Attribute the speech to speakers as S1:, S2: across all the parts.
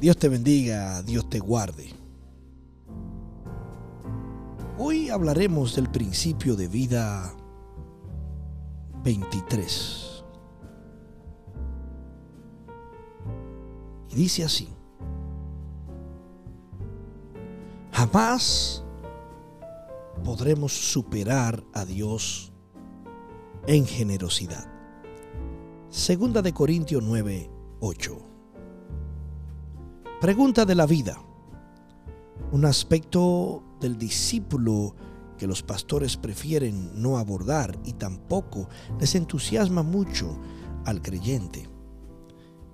S1: Dios te bendiga, Dios te guarde. Hoy hablaremos del principio de vida 23. Y dice así, jamás podremos superar a Dios en generosidad. Segunda de Corintios 9, 8. Pregunta de la vida. Un aspecto del discípulo que los pastores prefieren no abordar y tampoco les entusiasma mucho al creyente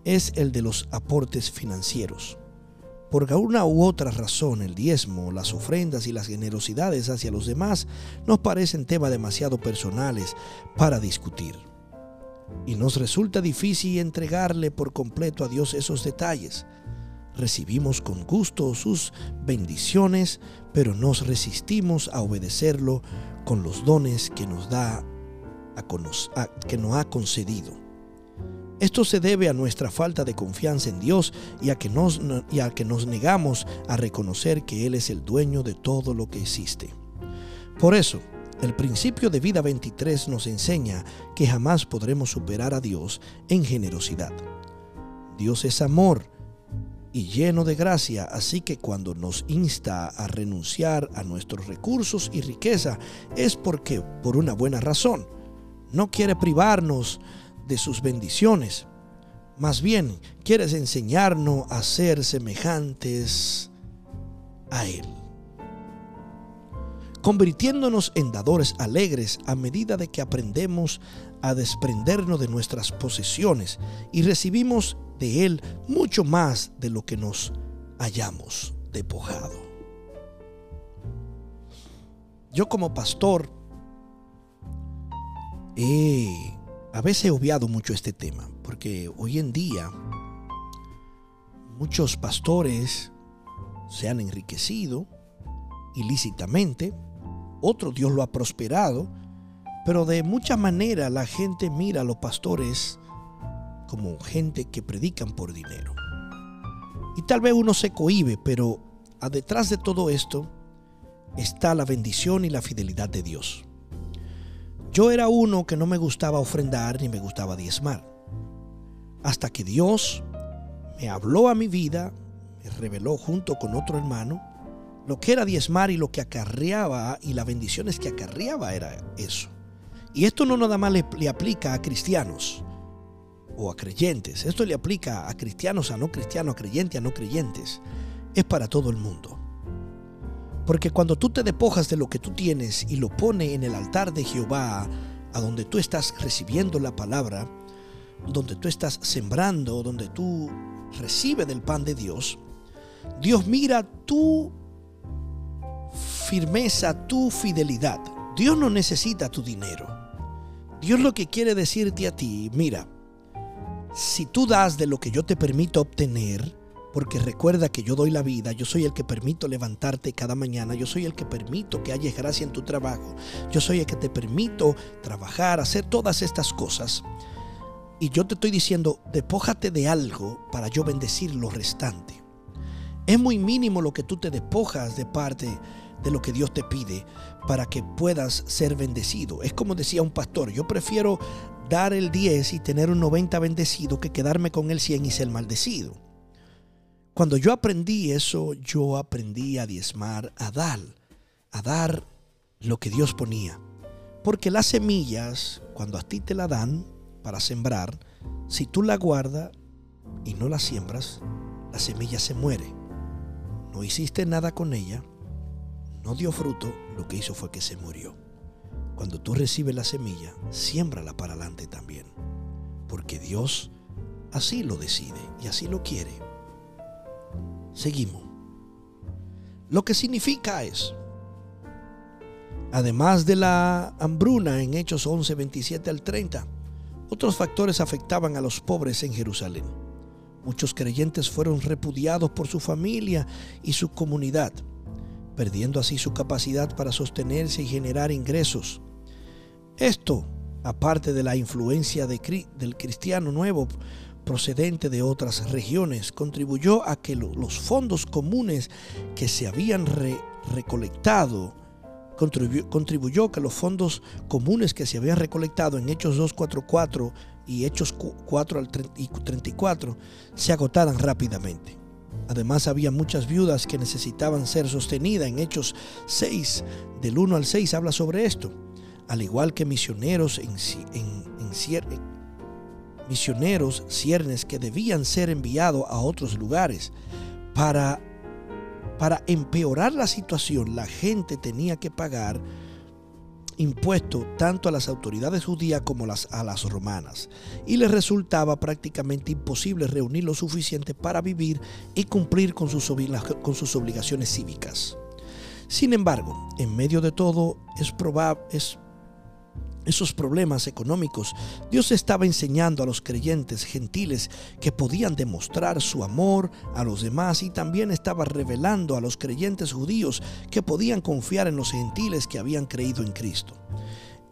S1: es el de los aportes financieros. Por una u otra razón, el diezmo, las ofrendas y las generosidades hacia los demás nos parecen temas demasiado personales para discutir. Y nos resulta difícil entregarle por completo a Dios esos detalles recibimos con gusto sus bendiciones, pero nos resistimos a obedecerlo con los dones que nos da a, que nos ha concedido. Esto se debe a nuestra falta de confianza en Dios y a, que nos, y a que nos negamos a reconocer que Él es el dueño de todo lo que existe. Por eso, el principio de vida 23 nos enseña que jamás podremos superar a Dios en generosidad. Dios es amor y lleno de gracia, así que cuando nos insta a renunciar a nuestros recursos y riqueza es porque por una buena razón. No quiere privarnos de sus bendiciones. Más bien, quiere enseñarnos a ser semejantes a Él. Convirtiéndonos en dadores alegres a medida de que aprendemos a desprendernos de nuestras posesiones y recibimos de Él mucho más de lo que nos hayamos despojado. Yo como pastor he a veces he obviado mucho este tema, porque hoy en día muchos pastores se han enriquecido ilícitamente, otro Dios lo ha prosperado, pero de muchas maneras la gente mira a los pastores como gente que predican por dinero. Y tal vez uno se cohibe, pero detrás de todo esto está la bendición y la fidelidad de Dios. Yo era uno que no me gustaba ofrendar ni me gustaba diezmar. Hasta que Dios me habló a mi vida, me reveló junto con otro hermano lo que era diezmar y lo que acarreaba y las bendiciones que acarreaba era eso. Y esto no nada más le, aplica a cristianos o a creyentes. Esto le aplica a cristianos, a no cristianos, a creyentes, a no creyentes. Es para todo el mundo. Porque cuando tú te despojas de lo que tú tienes y lo pones en el altar de Jehová, a donde tú estás recibiendo la palabra, donde tú estás sembrando, donde tú recibes del pan de Dios, Dios mira tu firmeza, tu fidelidad. Dios no necesita tu dinero. Dios lo que quiere decirte a ti, mira, si tú das de lo que yo te permito obtener, porque recuerda que yo doy la vida, yo soy el que permito levantarte cada mañana, yo soy el que permito que haya gracia en tu trabajo, yo soy el que te permito trabajar, hacer todas estas cosas. Y yo te estoy diciendo, despójate de algo para yo bendecir lo restante. Es muy mínimo lo que tú te despojas de parte de lo que Dios te pide para que puedas ser bendecido. Es como decía un pastor, yo prefiero dar el 10 y tener un 90 bendecido que quedarme con el 100 y ser maldecido. Cuando yo aprendí eso, yo aprendí a diezmar, a dar, a dar lo que Dios ponía. Porque las semillas, cuando a ti te la dan para sembrar, si tú la guardas y no la siembras, la semilla se muere. No hiciste nada con ella, no dio fruto, lo que hizo fue que se murió. Cuando tú recibes la semilla, siémbrala para adelante también. Porque Dios así lo decide y así lo quiere. Seguimos. Lo que significa es, además de la hambruna en Hechos 11, 27 al 30, otros factores afectaban a los pobres en Jerusalén. Muchos creyentes fueron repudiados por su familia y su comunidad perdiendo así su capacidad para sostenerse y generar ingresos. Esto, aparte de la influencia del cristiano nuevo, procedente de otras regiones contribuyó a que los fondos comunes que se habían recolectado contribuyó, contribuyó que los fondos comunes que se habían recolectado en Hechos 244 y Hechos 4 al 34 se agotaran rápidamente. Además había muchas viudas que necesitaban ser sostenidas. En Hechos 6, del 1 al 6, habla sobre esto. Al igual que misioneros en, misioneros ciernes que debían ser enviados a otros lugares. Para, para empeorar la situación, la gente tenía que pagar impuesto tanto a las autoridades judías como a las romanas, y les resultaba prácticamente imposible reunir lo suficiente para vivir y cumplir con sus, con sus obligaciones cívicas. Sin embargo, en medio de todo es, probable, es esos problemas económicos, Dios estaba enseñando a los creyentes gentiles que podían demostrar su amor a los demás y también estaba revelando a los creyentes judíos que podían confiar en los gentiles que habían creído en Cristo.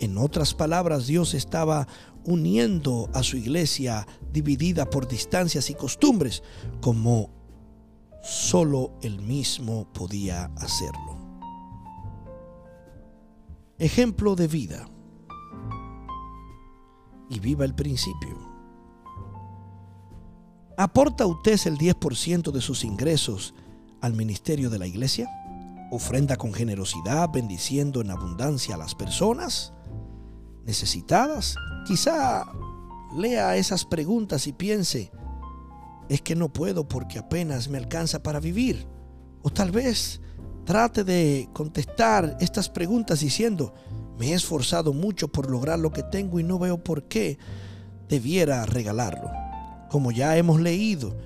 S1: En otras palabras, Dios estaba uniendo a su iglesia dividida por distancias y costumbres como solo él mismo podía hacerlo. Ejemplo de vida y viva el principio. ¿Aporta usted el 10% de sus ingresos al ministerio de la iglesia? ¿Ofrenda con generosidad, bendiciendo en abundancia a las personas necesitadas? Quizá lea esas preguntas y piense, es que no puedo porque apenas me alcanza para vivir. O tal vez trate de contestar estas preguntas diciendo, me he esforzado mucho por lograr lo que tengo y no veo por qué debiera regalarlo. Como ya hemos leído,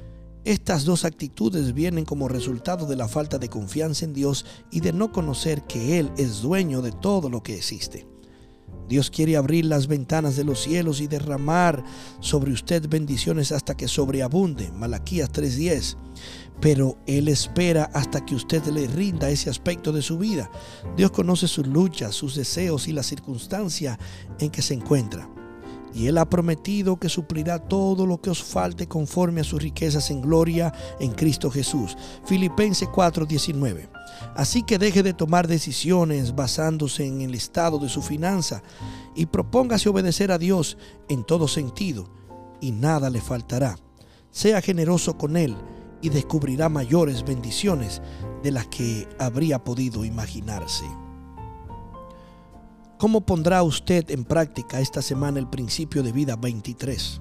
S1: estas dos actitudes vienen como resultado de la falta de confianza en Dios y de no conocer que Él es dueño de todo lo que existe. Dios quiere abrir las ventanas de los cielos y derramar sobre usted bendiciones hasta que sobreabunde. Malaquías 3:10 pero Él espera hasta que usted le rinda ese aspecto de su vida. Dios conoce sus luchas, sus deseos y la circunstancia en que se encuentra. Y Él ha prometido que suplirá todo lo que os falte conforme a sus riquezas en gloria en Cristo Jesús. Filipenses 4:19. Así que deje de tomar decisiones basándose en el estado de su finanza y propóngase obedecer a Dios en todo sentido y nada le faltará. Sea generoso con Él y descubrirá mayores bendiciones de las que habría podido imaginarse. ¿Cómo pondrá usted en práctica esta semana el principio de vida 23?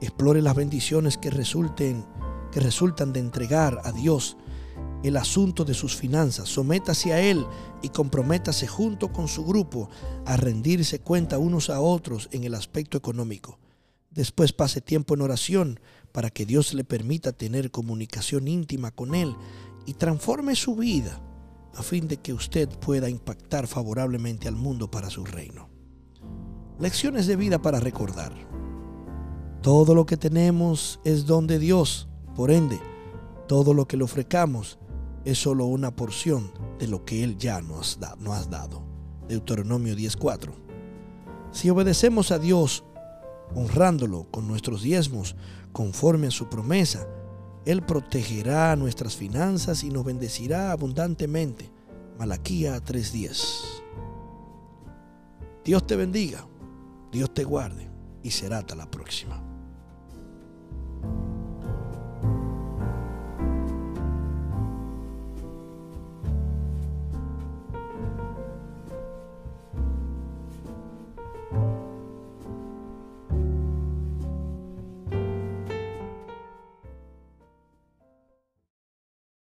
S1: Explore las bendiciones que resulten que resultan de entregar a Dios el asunto de sus finanzas. Sométase a Él y comprométase junto con su grupo a rendirse cuenta unos a otros en el aspecto económico. Después pase tiempo en oración para que Dios le permita tener comunicación íntima con Él y transforme su vida a fin de que usted pueda impactar favorablemente al mundo para su reino. Lecciones de vida para recordar. Todo lo que tenemos es don de Dios, por ende, todo lo que le ofrecamos es solo una porción de lo que Él ya nos, ha dado. Deuteronomio 10.4. Si obedecemos a Dios, honrándolo con nuestros diezmos, conforme a su promesa. Él protegerá nuestras finanzas y nos bendecirá abundantemente. Malaquía 3:10. Dios te bendiga, Dios te guarde y será hasta la próxima.